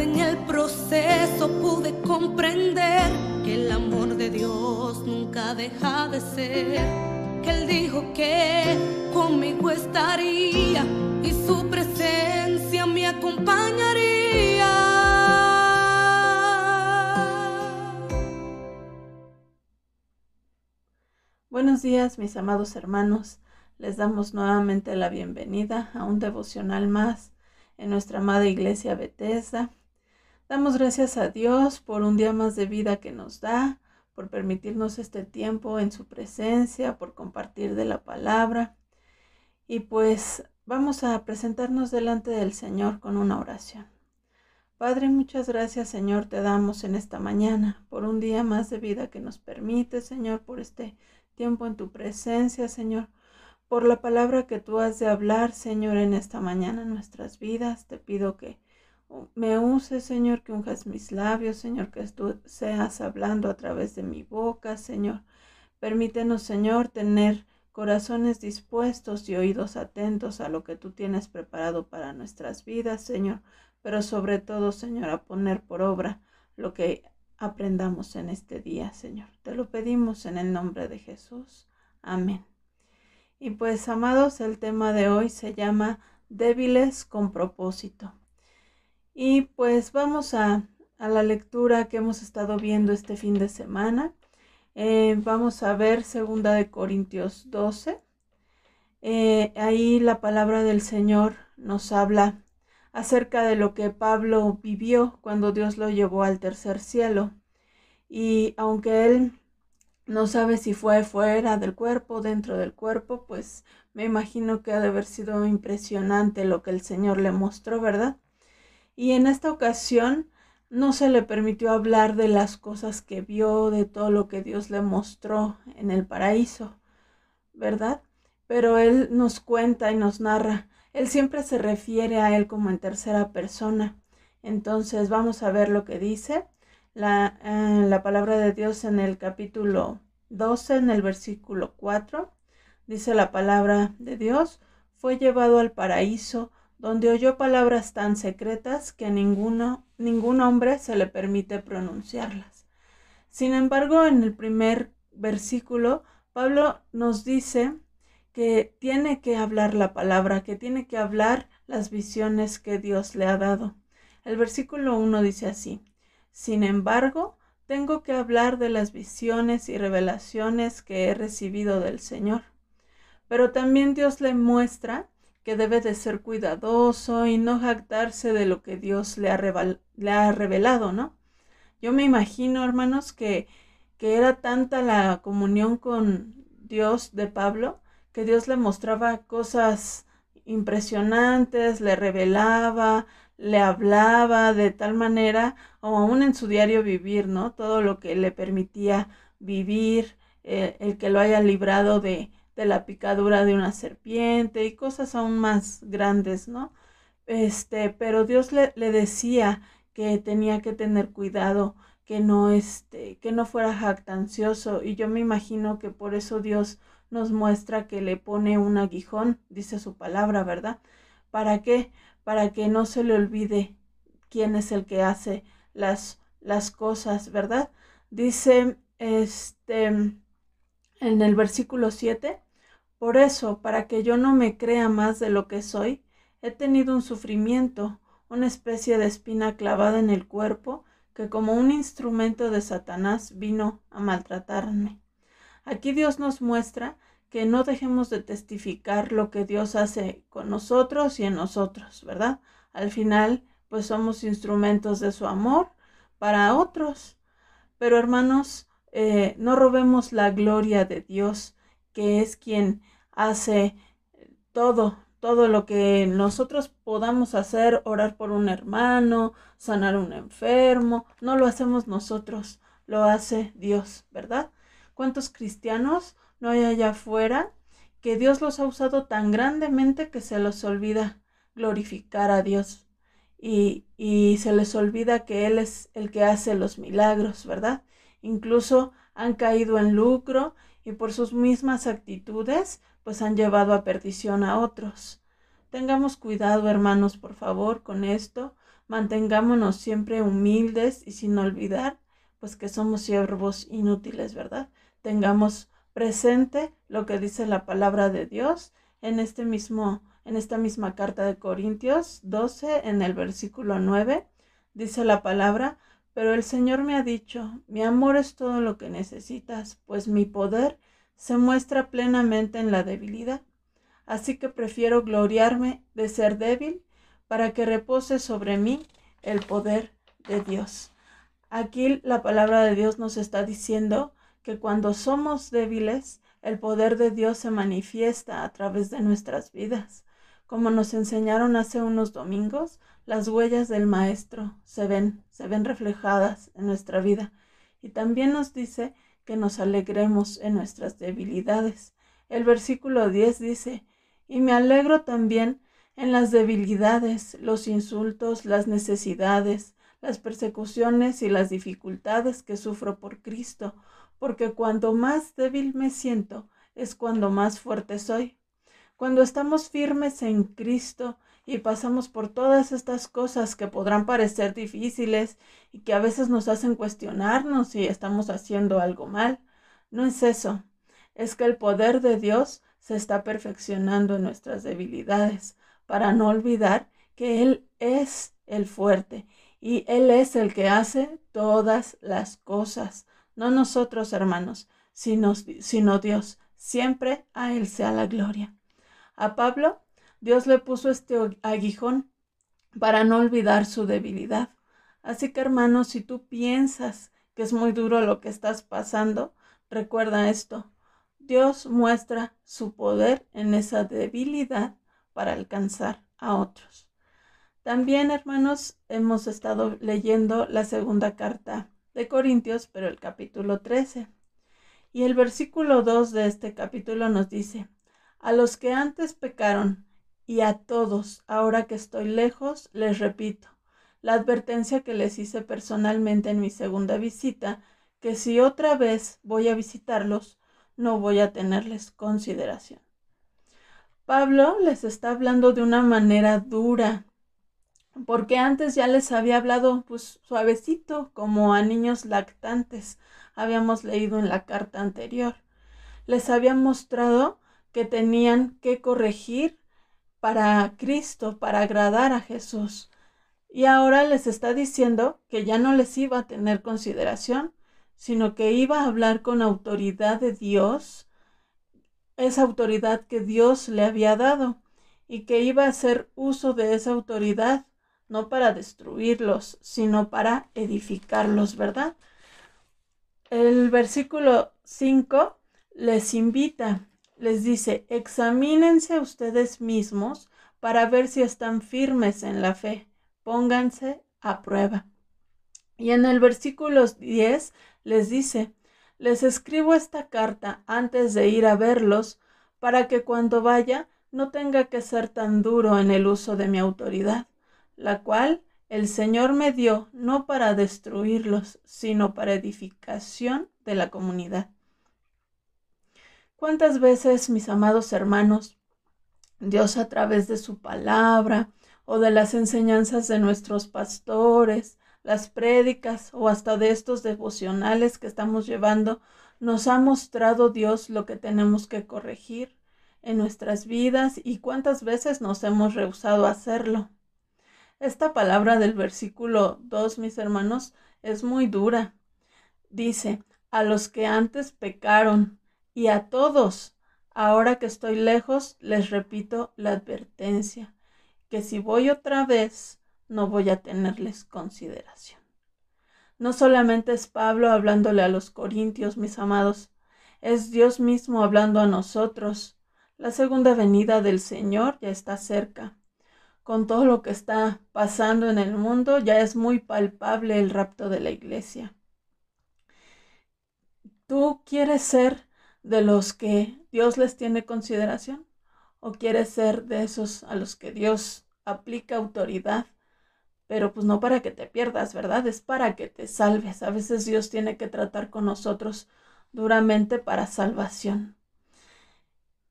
en el proceso pude comprender que el amor de Dios nunca deja de ser. Que Él dijo que conmigo estaría y su presencia me acompañaría. Buenos días, mis amados hermanos. Les damos nuevamente la bienvenida a un devocional más en nuestra amada iglesia Bethesda. Damos gracias a Dios por un día más de vida que nos da, por permitirnos este tiempo en su presencia, por compartir de la palabra. Y pues vamos a presentarnos delante del Señor con una oración. Padre, muchas gracias Señor te damos en esta mañana por un día más de vida que nos permite, Señor, por este tiempo en tu presencia, Señor por la palabra que tú has de hablar, Señor, en esta mañana en nuestras vidas. Te pido que me uses, Señor, que unjas mis labios, Señor, que tú seas hablando a través de mi boca, Señor. Permítenos, Señor, tener corazones dispuestos y oídos atentos a lo que tú tienes preparado para nuestras vidas, Señor, pero sobre todo, Señor, a poner por obra lo que aprendamos en este día, Señor. Te lo pedimos en el nombre de Jesús. Amén. Y pues, amados, el tema de hoy se llama débiles con propósito. Y pues vamos a, la lectura que hemos estado viendo este fin de semana. Eh, vamos a ver segunda de Corintios 12. Eh, ahí la palabra del Señor nos habla acerca de lo que Pablo vivió cuando Dios lo llevó al tercer cielo. Y aunque él no sabe si fue fuera del cuerpo, dentro del cuerpo, pues me imagino que ha de haber sido impresionante lo que el Señor le mostró, ¿verdad? Y en esta ocasión no se le permitió hablar de las cosas que vio, de todo lo que Dios le mostró en el paraíso, ¿verdad? Pero Él nos cuenta y nos narra. Él siempre se refiere a Él como en tercera persona. Entonces vamos a ver lo que dice la, eh, la palabra de Dios en el capítulo 12, en el versículo 4, dice la palabra de Dios, fue llevado al paraíso, donde oyó palabras tan secretas que a ninguno, ningún hombre se le permite pronunciarlas. Sin embargo, en el primer versículo, Pablo nos dice que tiene que hablar la palabra, que tiene que hablar las visiones que Dios le ha dado. El versículo 1 dice así, sin embargo, tengo que hablar de las visiones y revelaciones que he recibido del Señor. Pero también Dios le muestra que debe de ser cuidadoso y no jactarse de lo que Dios le ha, revelado, ¿no? Yo me imagino, hermanos, que, que era tanta la comunión con Dios de Pablo, que Dios le mostraba cosas impresionantes, le revelaba, le hablaba de tal manera, o aún en su diario vivir, ¿no? Todo lo que le permitía vivir, eh, el que lo haya librado de, de la picadura de una serpiente y cosas aún más grandes, ¿no? Este, pero Dios le, le decía que tenía que tener cuidado, que no, este, que no fuera jactancioso, y yo me imagino que por eso Dios nos muestra que le pone un aguijón, dice su palabra, ¿verdad? ¿Para qué? para que no se le olvide quién es el que hace las, las cosas, ¿verdad? Dice este en el versículo 7, por eso, para que yo no me crea más de lo que soy, he tenido un sufrimiento, una especie de espina clavada en el cuerpo, que como un instrumento de Satanás vino a maltratarme. Aquí Dios nos muestra que no dejemos de testificar lo que Dios hace con nosotros y en nosotros, ¿verdad? Al final, pues somos instrumentos de su amor para otros. Pero hermanos, eh, no robemos la gloria de Dios, que es quien hace todo, todo lo que nosotros podamos hacer, orar por un hermano, sanar un enfermo, no lo hacemos nosotros, lo hace Dios, ¿verdad? ¿Cuántos cristianos no hay allá afuera, que Dios los ha usado tan grandemente que se los olvida glorificar a Dios y, y se les olvida que Él es el que hace los milagros, ¿verdad? Incluso han caído en lucro y por sus mismas actitudes pues han llevado a perdición a otros. Tengamos cuidado, hermanos, por favor, con esto. mantengámonos siempre humildes y sin olvidar, pues que somos siervos inútiles, ¿verdad? Tengamos presente lo que dice la palabra de Dios en este mismo en esta misma carta de Corintios 12 en el versículo 9 dice la palabra, pero el Señor me ha dicho, mi amor es todo lo que necesitas, pues mi poder se muestra plenamente en la debilidad. Así que prefiero gloriarme de ser débil para que repose sobre mí el poder de Dios. Aquí la palabra de Dios nos está diciendo que cuando somos débiles, el poder de Dios se manifiesta a través de nuestras vidas. Como nos enseñaron hace unos domingos, las huellas del Maestro se ven, se ven reflejadas en nuestra vida. Y también nos dice que nos alegremos en nuestras debilidades. El versículo 10 dice, y me alegro también en las debilidades, los insultos, las necesidades, las persecuciones y las dificultades que sufro por Cristo, porque cuanto más débil me siento, es cuando más fuerte soy. Cuando estamos firmes en Cristo y pasamos por todas estas cosas que podrán parecer difíciles y que a veces nos hacen cuestionarnos si estamos haciendo algo mal, no es eso, es que el poder de Dios se está perfeccionando en nuestras debilidades, para no olvidar que Él es el fuerte y Él es el que hace todas las cosas, no nosotros hermanos, sino, sino Dios. Siempre a Él sea la gloria. A Pablo, Dios le puso este aguijón para no olvidar su debilidad. Así que hermanos, si tú piensas que es muy duro lo que estás pasando, recuerda esto. Dios muestra su poder en esa debilidad para alcanzar a otros. También, hermanos, hemos estado leyendo la segunda carta de Corintios, pero el capítulo 13. Y el versículo 2 de este capítulo nos dice, a los que antes pecaron y a todos, ahora que estoy lejos, les repito, la advertencia que les hice personalmente en mi segunda visita, que si otra vez voy a visitarlos, no voy a tenerles consideración. Pablo les está hablando de una manera dura, porque antes ya les había hablado pues suavecito, como a niños lactantes, habíamos leído en la carta anterior. Les había mostrado que tenían que corregir para Cristo, para agradar a Jesús. Y ahora les está diciendo que ya no les iba a tener consideración, sino que iba a hablar con autoridad de Dios esa autoridad que Dios le había dado y que iba a hacer uso de esa autoridad no para destruirlos, sino para edificarlos, ¿verdad? El versículo 5 les invita, les dice, examínense ustedes mismos para ver si están firmes en la fe, pónganse a prueba. Y en el versículo 10 les dice, les escribo esta carta antes de ir a verlos para que cuando vaya no tenga que ser tan duro en el uso de mi autoridad, la cual el Señor me dio no para destruirlos, sino para edificación de la comunidad. ¿Cuántas veces, mis amados hermanos, Dios a través de su palabra o de las enseñanzas de nuestros pastores, las prédicas o hasta de estos devocionales que estamos llevando, nos ha mostrado Dios lo que tenemos que corregir en nuestras vidas y cuántas veces nos hemos rehusado a hacerlo. Esta palabra del versículo 2, mis hermanos, es muy dura. Dice, a los que antes pecaron y a todos, ahora que estoy lejos, les repito la advertencia, que si voy otra vez, no voy a tenerles consideración. No solamente es Pablo hablándole a los corintios, mis amados, es Dios mismo hablando a nosotros. La segunda venida del Señor ya está cerca. Con todo lo que está pasando en el mundo, ya es muy palpable el rapto de la iglesia. ¿Tú quieres ser de los que Dios les tiene consideración? ¿O quieres ser de esos a los que Dios aplica autoridad pero pues no para que te pierdas, ¿verdad? Es para que te salves. A veces Dios tiene que tratar con nosotros duramente para salvación.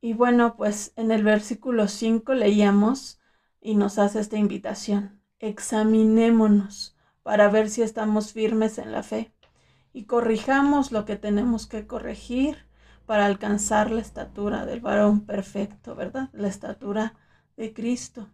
Y bueno, pues en el versículo 5 leíamos y nos hace esta invitación. examinémonos para ver si estamos firmes en la fe y corrijamos lo que tenemos que corregir para alcanzar la estatura del varón perfecto, ¿verdad? La estatura de Cristo.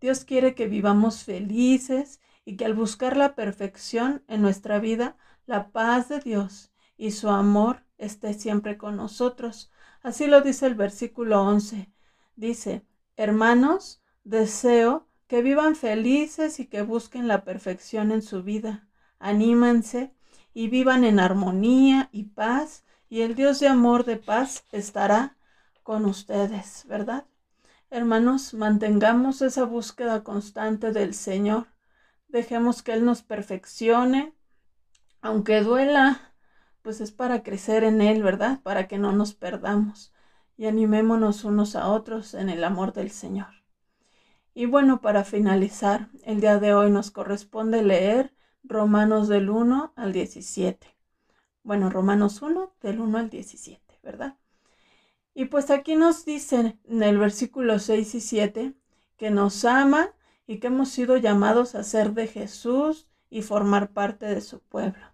Dios quiere que vivamos felices y que al buscar la perfección en nuestra vida, la paz de Dios y su amor esté siempre con nosotros. Así lo dice el versículo 11. Dice, hermanos, deseo que vivan felices y que busquen la perfección en su vida. Anímense y vivan en armonía y paz, y el Dios de amor de paz estará con ustedes, ¿verdad? Hermanos, mantengamos esa búsqueda constante del Señor. Dejemos que Él nos perfeccione, aunque duela, pues es para crecer en Él, ¿verdad? Para que no nos perdamos. Y animémonos unos a otros en el amor del Señor. Y bueno, para finalizar, el día de hoy nos corresponde leer Romanos del 1 al 17. Bueno, Romanos 1 del 1 al 17, ¿verdad? Y pues aquí nos dicen en el versículo 6 y 7 que nos ama y que hemos sido llamados a ser de Jesús y formar parte de su pueblo.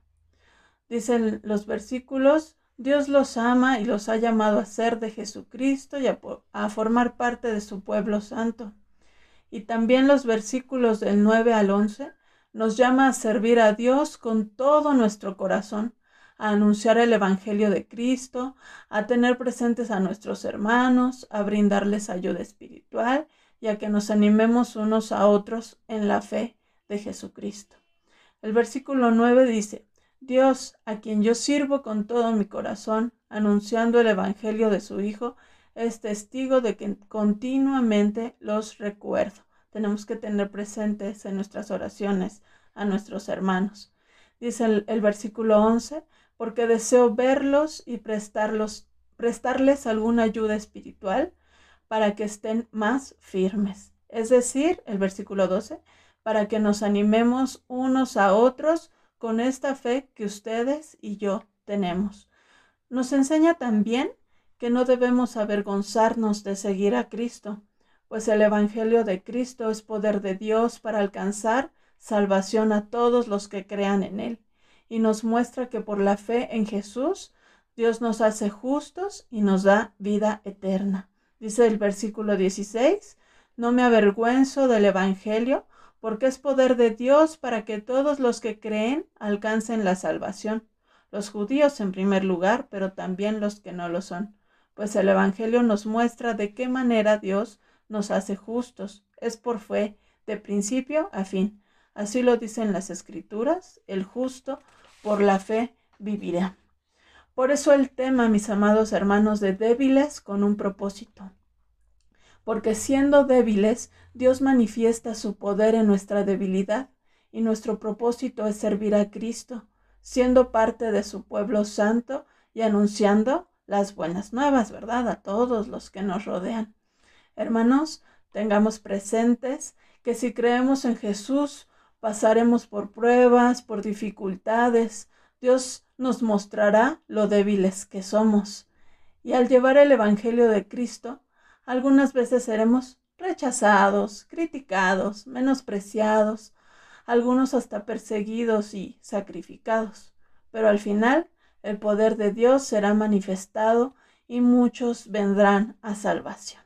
Dicen los versículos, Dios los ama y los ha llamado a ser de Jesucristo y a, formar parte de su pueblo santo. Y también los versículos del 9 al 11 nos llama a servir a Dios con todo nuestro corazón, a anunciar el Evangelio de Cristo, a tener presentes a nuestros hermanos, a brindarles ayuda espiritual y a que nos animemos unos a otros en la fe de Jesucristo. El versículo 9 dice, Dios, a quien yo sirvo con todo mi corazón, anunciando el Evangelio de su Hijo, es testigo de que continuamente los recuerdo tenemos que tener presentes en nuestras oraciones a nuestros hermanos. Dice el, versículo 11, porque deseo verlos y prestarles alguna ayuda espiritual para que estén más firmes. Es decir, el versículo 12, para que nos animemos unos a otros con esta fe que ustedes y yo tenemos. Nos enseña también que no debemos avergonzarnos de seguir a Cristo, pues el Evangelio de Cristo es poder de Dios para alcanzar salvación a todos los que crean en Él, y nos muestra que por la fe en Jesús, Dios nos hace justos y nos da vida eterna. Dice el versículo 16, no me avergüenzo del Evangelio, porque es poder de Dios para que todos los que creen alcancen la salvación, los judíos en primer lugar, pero también los que no lo son, pues el Evangelio nos muestra de qué manera Dios nos hace justos. Es por fe, de principio a fin. Así lo dicen las escrituras, el justo por la fe vivirá. Por eso el tema, mis amados hermanos, de débiles con un propósito. Porque siendo débiles, Dios manifiesta su poder en nuestra debilidad y nuestro propósito es servir a Cristo, siendo parte de su pueblo santo y anunciando las buenas nuevas, ¿verdad? A todos los que nos rodean. Hermanos, tengamos presentes que si creemos en Jesús, pasaremos por pruebas, por dificultades. Dios nos mostrará lo débiles que somos. Y al llevar el Evangelio de Cristo, algunas veces seremos rechazados, criticados, menospreciados, algunos hasta perseguidos y sacrificados. Pero al final el poder de Dios será manifestado y muchos vendrán a salvación.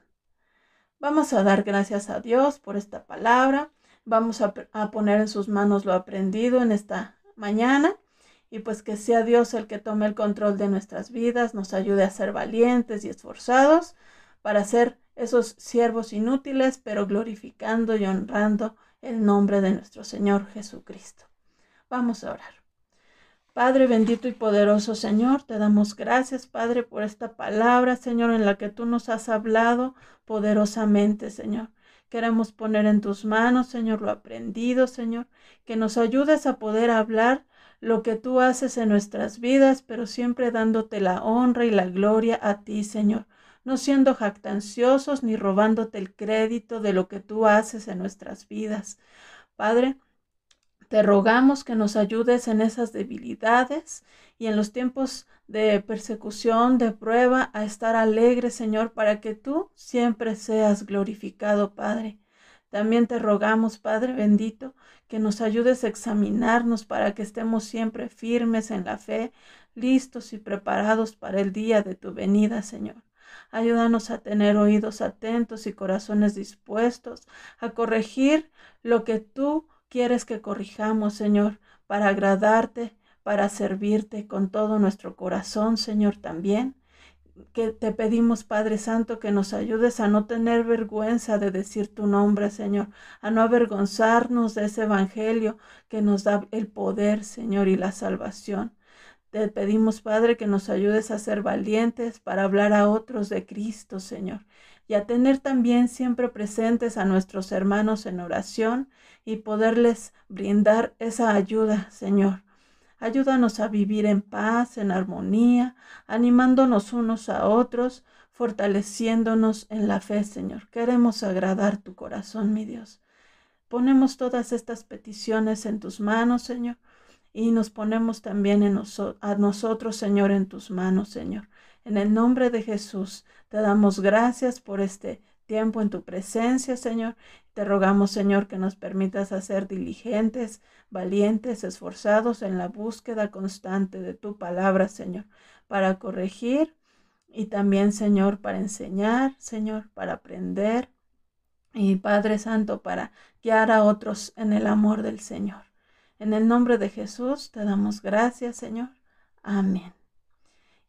Vamos a dar gracias a Dios por esta palabra. Vamos a, poner en sus manos lo aprendido en esta mañana y pues que sea Dios el que tome el control de nuestras vidas, nos ayude a ser valientes y esforzados para ser esos siervos inútiles, pero glorificando y honrando el nombre de nuestro Señor Jesucristo. Vamos a orar. Padre bendito y poderoso Señor, te damos gracias, Padre, por esta palabra, Señor, en la que tú nos has hablado poderosamente, Señor. Queremos poner en tus manos, Señor, lo aprendido, Señor, que nos ayudes a poder hablar lo que tú haces en nuestras vidas, pero siempre dándote la honra y la gloria a ti, Señor, no siendo jactanciosos ni robándote el crédito de lo que tú haces en nuestras vidas. Padre, te rogamos que nos ayudes en esas debilidades y en los tiempos de persecución, de prueba, a estar alegres, Señor, para que tú siempre seas glorificado, Padre. También te rogamos, Padre bendito, que nos ayudes a examinarnos para que estemos siempre firmes en la fe, listos y preparados para el día de tu venida, Señor. Ayúdanos a tener oídos atentos y corazones dispuestos a corregir lo que tú quieres que corrijamos, Señor, para agradarte, para servirte con todo nuestro corazón, Señor, también. Que te pedimos, Padre Santo, que nos ayudes a no tener vergüenza de decir tu nombre, Señor, a no avergonzarnos de ese Evangelio que nos da el poder, Señor, y la salvación. Te pedimos, Padre, que nos ayudes a ser valientes para hablar a otros de Cristo, Señor, y a tener también siempre presentes a nuestros hermanos en oración y poderles brindar esa ayuda, Señor. Ayúdanos a vivir en paz, en armonía, animándonos unos a otros, fortaleciéndonos en la fe, Señor. Queremos agradar tu corazón, mi Dios. Ponemos todas estas peticiones en tus manos, Señor, y nos ponemos también a nosotros, Señor, en tus manos, Señor. En el nombre de Jesús, te damos gracias por este tiempo en tu presencia, Señor. Te rogamos, Señor, que nos permitas hacer diligentes, valientes, esforzados en la búsqueda constante de tu palabra, Señor, para corregir y también, Señor, para enseñar, Señor, para aprender y Padre Santo, para guiar a otros en el amor del Señor. En el nombre de Jesús te damos gracias, Señor. Amén.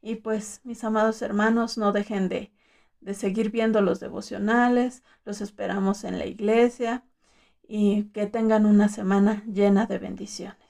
Y pues, mis amados hermanos, no dejen de, de seguir viendo los devocionales. Los esperamos en la iglesia y que tengan una semana llena de bendiciones.